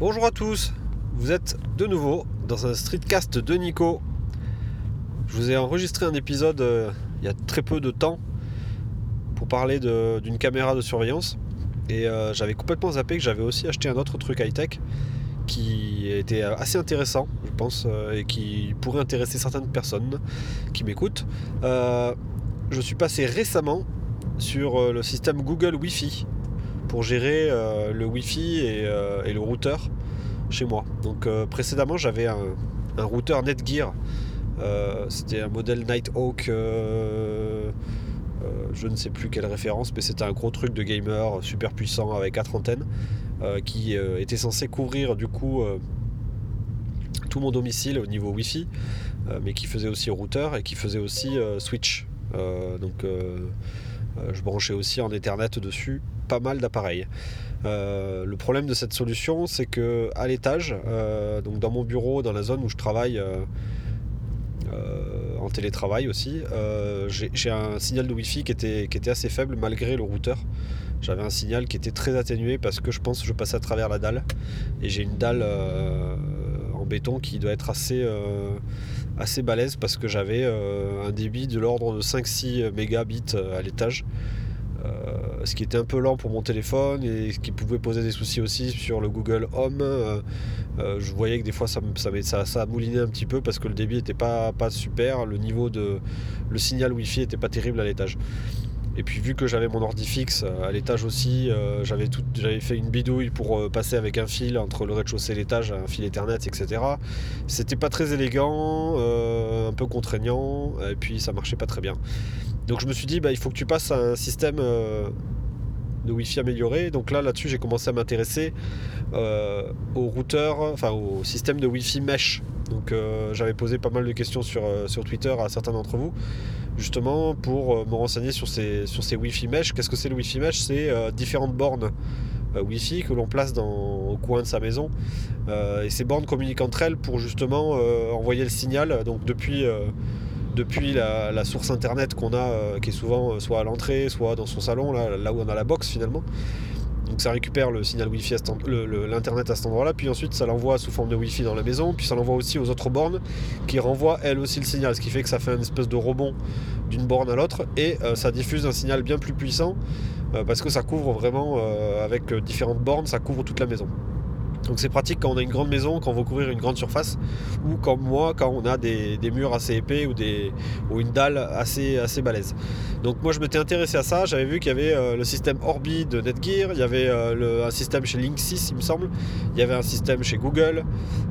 Bonjour à tous, vous êtes de nouveau dans un streetcast de Nico. Je vous ai enregistré un épisode euh, il y a très peu de temps pour parler d'une caméra de surveillance et euh, j'avais complètement zappé que j'avais aussi acheté un autre truc high-tech qui était assez intéressant, je pense, euh, et qui pourrait intéresser certaines personnes qui m'écoutent. je suis passé récemment sur le système Google Wi-Fi pour gérer euh, le Wi-Fi euh, et, le routeur chez moi. Donc euh, précédemment j'avais un, routeur Netgear. c'était un modèle Nighthawk. je ne sais plus quelle référence, mais c'était un gros truc de gamer super puissant avec quatre antennes qui était censé couvrir du coup tout mon domicile au niveau Wi-Fi, mais qui faisait aussi routeur et qui faisait aussi switch. donc je branchais aussi en Ethernet dessus pas mal d'appareils. Euh, le problème de cette solution, c'est que à l'étage, euh, donc dans mon bureau, dans la zone où je travaille euh, en télétravail aussi, j'ai un signal de Wi-Fi qui était, assez faible malgré le routeur. J'avais un signal qui était très atténué parce que je pense que je passais à travers la dalle et j'ai une dalle en béton qui doit être assez assez balèze parce que j'avais un débit de l'ordre de 5-6 mégabits à l'étage. Euh, ce qui était un peu lent pour mon téléphone et ce qui pouvait poser des soucis aussi sur le Google Home. Euh, euh, je voyais que des fois ça, ça, ça, moulinait un petit peu parce que le débit n'était pas, pas super, le niveau de le signal Wi-Fi n'était pas terrible à l'étage. Et puis vu que j'avais mon ordi fixe à l'étage aussi, j'avais j'avais fait une bidouille pour passer avec un fil entre le rez-de-chaussée et l'étage, un fil Ethernet, etc. C'était pas très élégant, un peu contraignant, et puis ça marchait pas très bien. Donc je me suis dit, bah, il faut que tu passes à un système euh, de Wi-Fi amélioré. Donc là, là-dessus, j'ai commencé à m'intéresser euh, au routeur, enfin au système de Wi-Fi mesh. Donc euh, j'avais posé pas mal de questions sur, Twitter à certains d'entre vous, justement pour me renseigner sur ces, sur Wi-Fi mesh. Qu'est-ce que c'est le Wi-Fi mesh? C'est différentes bornes. Wi-Fi que l'on place dans, au coin de sa maison. et ces bornes communiquent entre elles pour justement envoyer le signal donc depuis, depuis la, source internet qu'on a, euh, qui est souvent euh, soit à l'entrée, soit dans son salon, là, où on a la box finalement. Donc ça récupère le signal Wi-Fi, l'internet à cet endroit-là, puis ensuite ça l'envoie sous forme de Wi-Fi dans la maison, puis ça l'envoie aussi aux autres bornes qui renvoient elles aussi le signal, ce qui fait que ça fait une espèce de rebond d'une borne à l'autre et euh, ça diffuse un signal bien plus puissant parce que ça couvre vraiment avec différentes bornes, ça couvre toute la maison. Donc c'est pratique quand on a une grande maison, quand on veut couvrir une grande surface, ou comme moi, quand on a des, murs assez épais ou, des, ou une dalle assez, assez balèze. Donc moi je m'étais intéressé à ça, j'avais vu qu'il y avait euh, le système Orbi de Netgear, il y avait euh, un système chez Linksys il me semble, il y avait un système chez Google,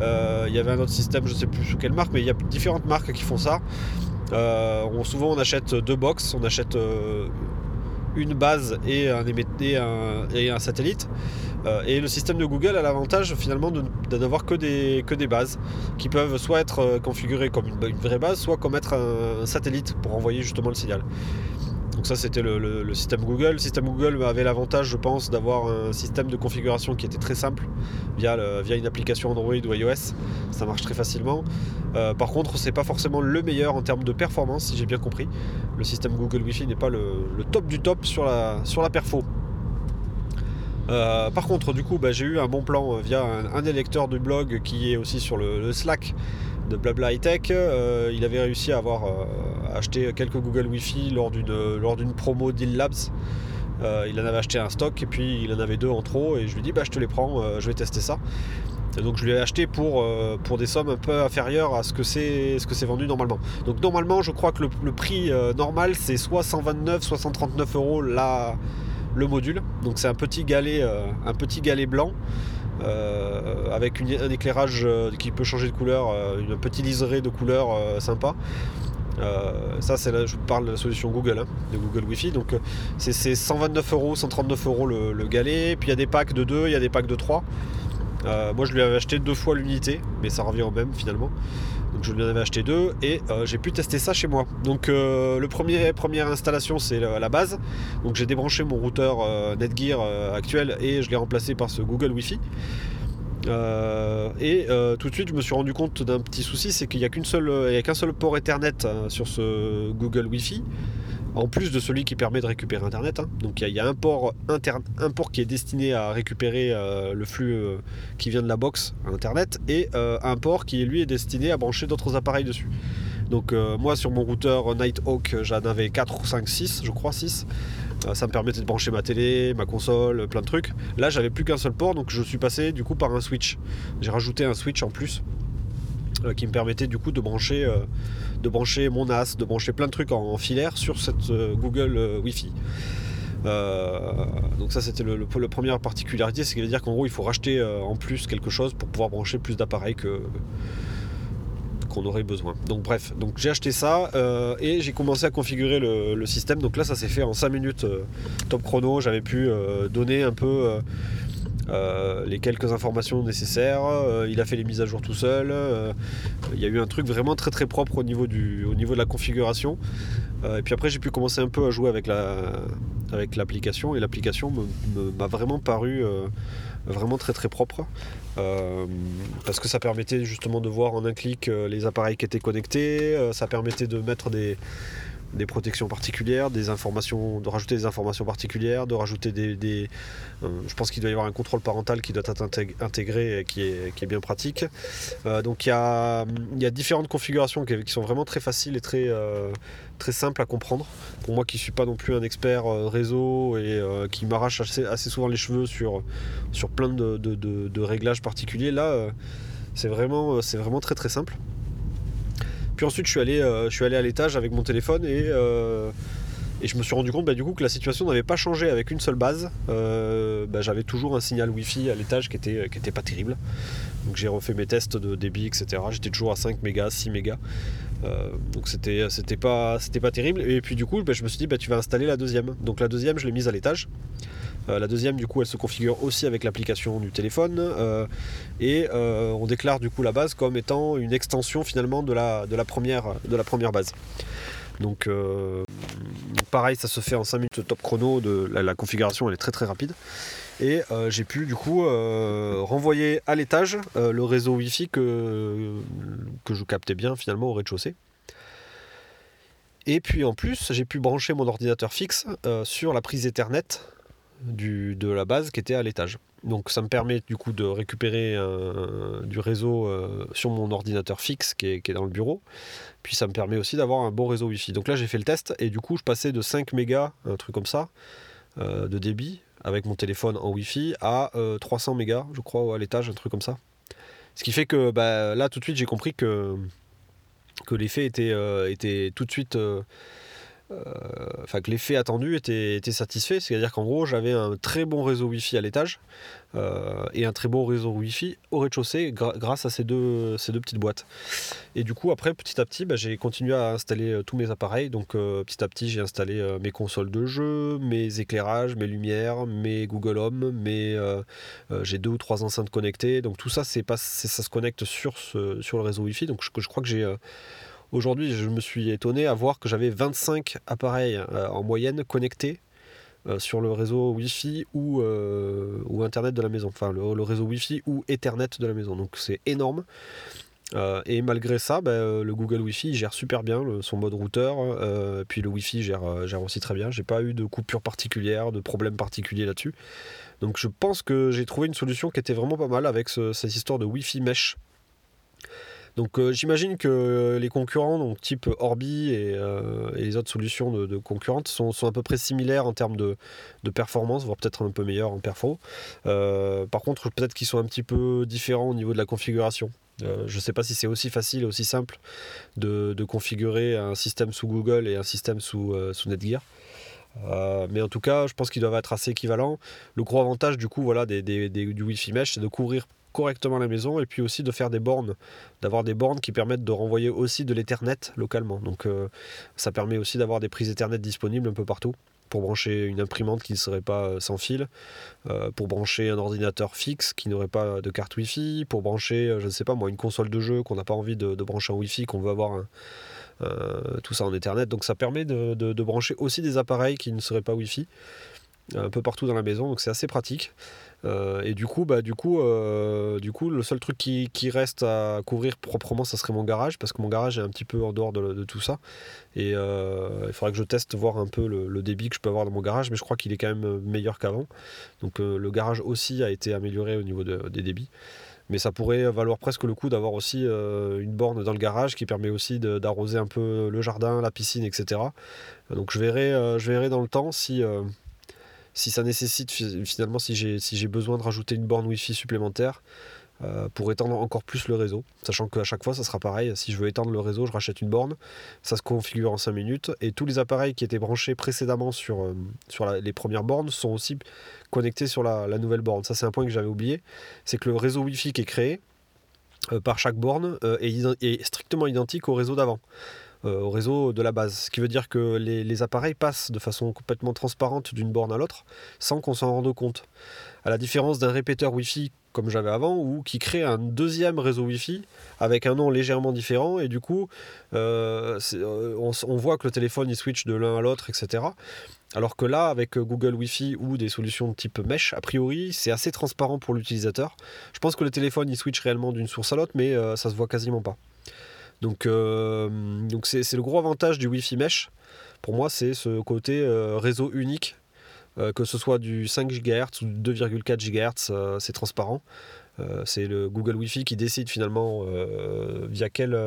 euh, il y avait un autre système, je ne sais plus sous quelle marque, mais il y a différentes marques qui font ça. souvent on achète deux box, on achète une base et un, et un satellite. Euh, et le système de Google a l'avantage finalement de, n'avoir que des, bases qui peuvent soit être euh, configurées comme une, vraie base, soit comme être un, satellite pour envoyer justement le signal. Donc ça c'était le, système Google. Le système Google avait l'avantage je pense d'avoir un système de configuration qui était très simple via, via une application Android ou iOS. Ça marche très facilement. Euh, par contre c'est pas forcément le meilleur en termes de performance si j'ai bien compris. Le système Google Wi-Fi n'est pas le, top du top sur la, sur la perfo. Euh, par contre, du coup, bah, j'ai eu un bon plan euh, via un, des lecteurs du blog qui est aussi sur le, Slack de Blabla High Tech. Euh, il avait réussi à avoir acheté quelques Google Wi-Fi lors d'une promo Deal Labs. il en avait acheté un stock et puis il en avait deux en trop et je lui dis bah je te les prends, je vais tester ça. donc je lui ai acheté pour, des sommes un peu inférieures à ce que c'est ce vendu normalement. Donc normalement je crois que le, prix normal c'est soit 129 soit 139 euros là le module. Donc c'est un petit galet, euh, un petit galet blanc. Euh, avec un éclairage euh, qui peut changer de couleur, une petite liseré de couleur sympa. ça, c'est là, je parle de la solution Google, hein, de Google Wi-Fi. Donc, c'est 129 euros, 139 euros le, le galet. Puis il y a des packs de 2, il y a des packs de 3. moi, je lui avais acheté deux fois l'unité, mais ça revient au même finalement. Donc je lui en avais acheté deux et euh, j'ai pu tester ça chez moi. Donc euh, le premier première installation c'est la base. Donc j'ai débranché mon routeur euh, Netgear actuel et je l'ai remplacé par ce Google Wi-Fi. et tout de suite, je me suis rendu compte d'un petit souci, c'est qu'il n'y a qu'un seul port Ethernet sur ce Google Wi-Fi. En plus de celui qui permet de récupérer Internet. Hein. Donc il y, a un port, interne, un port qui est destiné à récupérer le flux qui vient de la box Internet et un port qui lui est destiné à brancher d'autres appareils dessus. Donc moi sur mon routeur Nighthawk j'en avais 4 5, 6, je crois 6. Euh, ça me permettait de brancher ma télé, ma console, plein de trucs. Là, j'avais plus qu'un seul port, donc je suis passé du coup par un switch. J'ai rajouté un switch en plus euh, qui me permettait du coup de brancher, euh, de brancher mon NAS, de brancher plein de trucs en, filaire sur cette Google Wi-Fi. donc ça c'était le, le, première particularité, c'est à dire qu'en gros il faut racheter en plus quelque chose pour pouvoir brancher plus d'appareils que, qu'on aurait besoin. Donc bref, donc j'ai acheté ça euh, et j'ai commencé à configurer le, système. Donc là ça s'est fait en 5 minutes euh, top chrono. J'avais pu euh, donner un peu les quelques informations nécessaires. il a fait les mises à jour tout seul. il y a eu un truc vraiment très très propre au niveau, de la configuration. et puis après j'ai pu commencer un peu à jouer avec la avec l'application et l'application m'a vraiment paru vraiment très très propre. Euh, parce que ça permettait justement de voir en un clic euh, les appareils qui étaient connectés, euh, ça permettait de mettre des, des protections particulières, des informations, de rajouter des informations particulières, de rajouter des. Euh, je pense qu'il doit y avoir un contrôle parental qui doit être intégré et qui est, qui est bien pratique. Euh, donc il y a, y a différentes configurations qui, sont vraiment très faciles et très, euh, très simples à comprendre. Pour moi qui ne suis pas non plus un expert réseau et qui m'arrache assez, souvent les cheveux sur, sur plein de, de, de réglages particuliers, là c'est vraiment, c'est vraiment très très simple. Puis ensuite, je suis allé, euh, je suis allé à l'étage avec mon téléphone et, euh, je me suis rendu compte bah, du coup que la situation n'avait pas changé avec une seule base. Euh, bah, j'avais toujours un signal Wi-Fi à l'étage qui était, qui pas terrible. Donc j'ai refait mes tests de débit, etc. J'étais toujours à 5 mégas, 6 mégas. donc c'était, pas, pas terrible. Et puis du coup, bah, je me suis dit, tu vas installer la deuxième. Donc la deuxième, je l'ai mise à l'étage. Euh, la deuxième, du coup, elle se configure aussi avec l'application du téléphone. Euh, et euh, on déclare du coup la base comme étant une extension finalement de la, première, base. Donc pareil, ça se fait en 5 minutes top chrono. La, configuration, elle est très très rapide. Et j'ai pu du coup renvoyer à l'étage le réseau Wi-Fi que, que je captais bien finalement au rez-de-chaussée. Et puis en plus, j'ai pu brancher mon ordinateur fixe sur la prise Ethernet de la base qui était à l'étage. Donc ça me permet du coup de récupérer du réseau euh, sur mon ordinateur fixe qui est, dans le bureau. Puis ça me permet aussi d'avoir un bon réseau Wi-Fi. Donc là j'ai fait le test et du coup je passais de 5 mégas, un truc comme ça, euh, de débit avec mon téléphone en Wi-Fi à 300 euh, mégas, je crois, à l'étage, un truc comme ça. Ce qui fait que bah, là tout de suite j'ai compris que, que l'effet était, était tout de suite euh, enfin que l'effet attendu était, satisfait, c'est-à-dire qu'en gros j'avais un très bon réseau Wi-Fi à l'étage euh, et un très bon réseau Wi-Fi au rez-de-chaussée grâce à ces deux, ces deux petites boîtes. Et du coup après petit à petit bah, j'ai continué à installer euh, tous mes appareils, donc petit à petit j'ai installé mes consoles de jeu, mes éclairages, mes lumières, mes Google Home, mes, j'ai deux ou trois enceintes connectées, donc tout ça pas, ça se connecte sur, ce, sur le réseau Wi-Fi, donc je crois que j'ai Aujourd'hui, je me suis étonné à voir que j'avais 25 appareils euh, en moyenne connectés euh, sur le réseau Wi-Fi ou, euh, ou Internet de la maison. Enfin, le, réseau Wi-Fi ou Ethernet de la maison. Donc c'est énorme. et malgré ça, ben, le Google Wi-Fi gère super bien son mode routeur. puis le Wi-Fi gère, gère aussi très bien. J'ai pas eu de coupure particulière, de problème particulier là-dessus. Donc je pense que j'ai trouvé une solution qui était vraiment pas mal avec cette histoire de Wi-Fi mesh. Donc euh, j'imagine que les concurrents, donc type Orbi et, euh, les autres solutions de, concurrentes, sont, à peu près similaires en termes de, performance, voire peut-être un peu meilleurs en perfo. Euh, par contre, peut-être qu'ils sont un petit peu différents au niveau de la configuration. je ne sais pas si c'est aussi facile aussi simple de, configurer un système sous Google et un système sous, sous Netgear. mais en tout cas, je pense qu'ils doivent être assez équivalents. Le gros avantage du coup, voilà, des, du Wi-Fi mesh, c'est de couvrir correctement la maison et puis aussi de faire des bornes, d'avoir des bornes qui permettent de renvoyer aussi de l'Ethernet localement. Donc euh, ça permet aussi d'avoir des prises Ethernet disponibles un peu partout pour brancher une imprimante qui ne serait pas euh, sans fil, euh, pour brancher un ordinateur fixe qui n'aurait pas de carte Wi-Fi, pour brancher, je ne sais pas moi, une console de jeu qu'on n'a pas envie de, brancher en Wi-Fi, qu'on veut avoir tout ça en Ethernet. Donc ça permet de, brancher aussi des appareils qui ne seraient pas Wi-Fi. Un peu partout dans la maison, donc c'est assez pratique. Euh, et du coup, bah, du, coup, euh, du coup, le seul truc qui, reste à couvrir proprement, ça serait mon garage, parce que mon garage est un petit peu en dehors de, tout ça. Et il faudrait que je teste voir un peu le, débit que je peux avoir dans mon garage, mais je crois qu'il est quand même meilleur qu'avant. Donc le garage aussi a été amélioré au niveau des débits mais ça pourrait valoir presque le coup d'avoir aussi euh, une borne dans le garage qui permet aussi d'arroser un peu le jardin, la piscine, etc. Donc je verrai, euh, je verrai dans le temps si, euh, si ça nécessite finalement, si j'ai si besoin de rajouter une borne Wi-Fi supplémentaire. Euh, pour étendre encore plus le réseau. Sachant qu'à chaque fois, ça sera pareil. Si je veux étendre le réseau, je rachète une borne. Ça se configure en 5 minutes. Et tous les appareils qui étaient branchés précédemment sur, euh, sur les premières bornes sont aussi connectés sur la, nouvelle borne. Ça, c'est un point que j'avais oublié. C'est que le réseau Wi-Fi qui est créé euh, par chaque borne est, strictement identique au réseau d'avant au réseau de la base. Ce qui veut dire que les, appareils passent de façon complètement transparente d'une borne à l'autre sans qu'on s'en rende compte. À la différence d'un répéteur Wi-Fi comme j'avais avant, ou qui crée un deuxième réseau Wi-Fi avec un nom légèrement différent, et du coup, euh, euh, on, voit que le téléphone il switch de l'un à l'autre, etc. Alors que là, avec Google Wi-Fi ou des solutions de type mesh, a priori, c'est assez transparent pour l'utilisateur. Je pense que le téléphone il switch réellement d'une source à l'autre, mais euh, ça se voit quasiment pas. Donc, donc c'est, le gros avantage du Wi-Fi mesh. Pour moi, c'est ce côté réseau unique euh, que ce soit du 5 GHz ou 2,4 GHz, euh, c'est transparent. Euh, c'est le Google Wi-Fi qui décide finalement via quel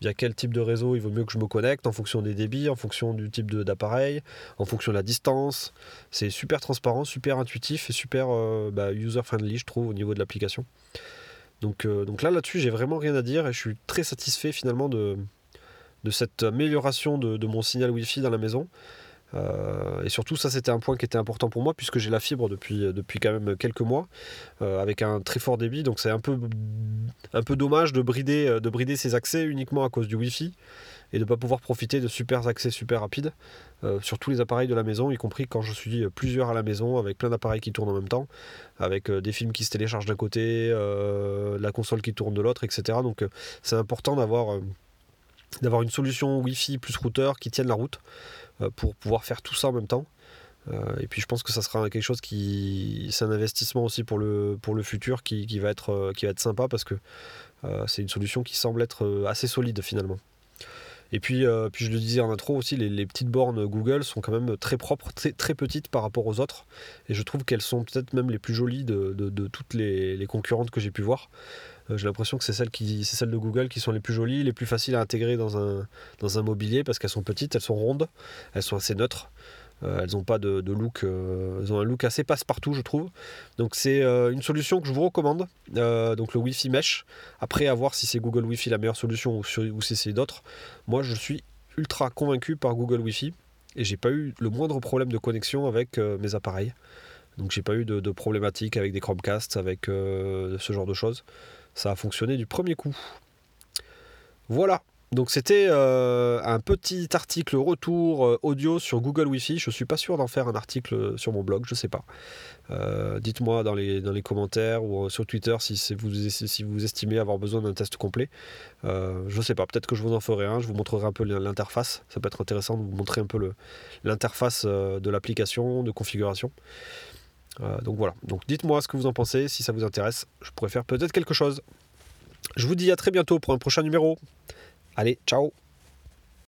via quel type de réseau il vaut mieux que je me connecte en fonction des débits, en fonction du type d'appareil, en fonction de la distance. C'est super transparent, super intuitif et super bah, user-friendly, je trouve, au niveau de l'application. Donc, donc là, là-dessus, j'ai vraiment rien à dire et je suis très satisfait finalement de, cette amélioration de, mon signal Wi-Fi dans la maison. Euh, et surtout, ça c'était un point qui était important pour moi puisque j'ai la fibre depuis, quand même quelques mois euh, avec un très fort débit. Donc c'est un peu, un peu dommage de brider, de brider ces accès uniquement à cause du Wi-Fi et de ne pas pouvoir profiter de super accès super rapides euh, sur tous les appareils de la maison, y compris quand je suis plusieurs à la maison avec plein d'appareils qui tournent en même temps, avec des films qui se téléchargent d'un côté, la console qui tourne de l'autre, etc. Donc c'est important d'avoir une solution Wi-Fi plus routeur qui tienne la route. Euh, pour pouvoir faire tout ça en même temps. Euh, et puis je pense que ça sera quelque chose qui. C'est un investissement aussi pour le, pour le futur qui, qui va être, euh, qui va être sympa parce que c'est une solution qui semble être assez solide finalement. Et puis, puis je le disais en intro aussi, les, petites bornes Google sont quand même très propres, très, petites par rapport aux autres. Et je trouve qu'elles sont peut-être même les plus jolies de, toutes les, concurrentes que j'ai pu voir. Euh, j'ai l'impression que c'est celles, celles de Google qui sont les plus jolies, les plus faciles à intégrer dans un mobilier parce qu'elles sont petites, elles sont rondes, elles sont assez neutres. Euh, elles n'ont pas de, look, euh, elles ont un look assez passe-partout, je trouve. Donc c'est une solution que je vous recommande. donc le Wi-Fi Mesh. Après, à voir si c'est Google Wi-Fi la meilleure solution ou, si c'est d'autres. Moi, je suis ultra convaincu par Google Wi-Fi et j'ai pas eu le moindre problème de connexion avec mes appareils. Donc j'ai pas eu de, de problématiques avec des Chromecast, avec ce genre de choses ça a fonctionné du premier coup. Voilà. Donc c'était euh, un petit article retour euh, audio sur Google Wi-Fi. Je suis pas sûr d'en faire un article sur mon blog, je sais pas. Euh, dites-moi dans les, dans les commentaires ou sur Twitter si, vous, si vous estimez avoir besoin d'un test complet. je sais pas, peut-être que je vous en ferai un, je vous montrerai un peu l'interface. Ça peut être intéressant de vous montrer un peu l'interface de l'application, de configuration. Euh, donc voilà, donc dites-moi ce que vous en pensez, si ça vous intéresse, je pourrais faire peut-être quelque chose. Je vous dis à très bientôt pour un prochain numéro. Allez, ciao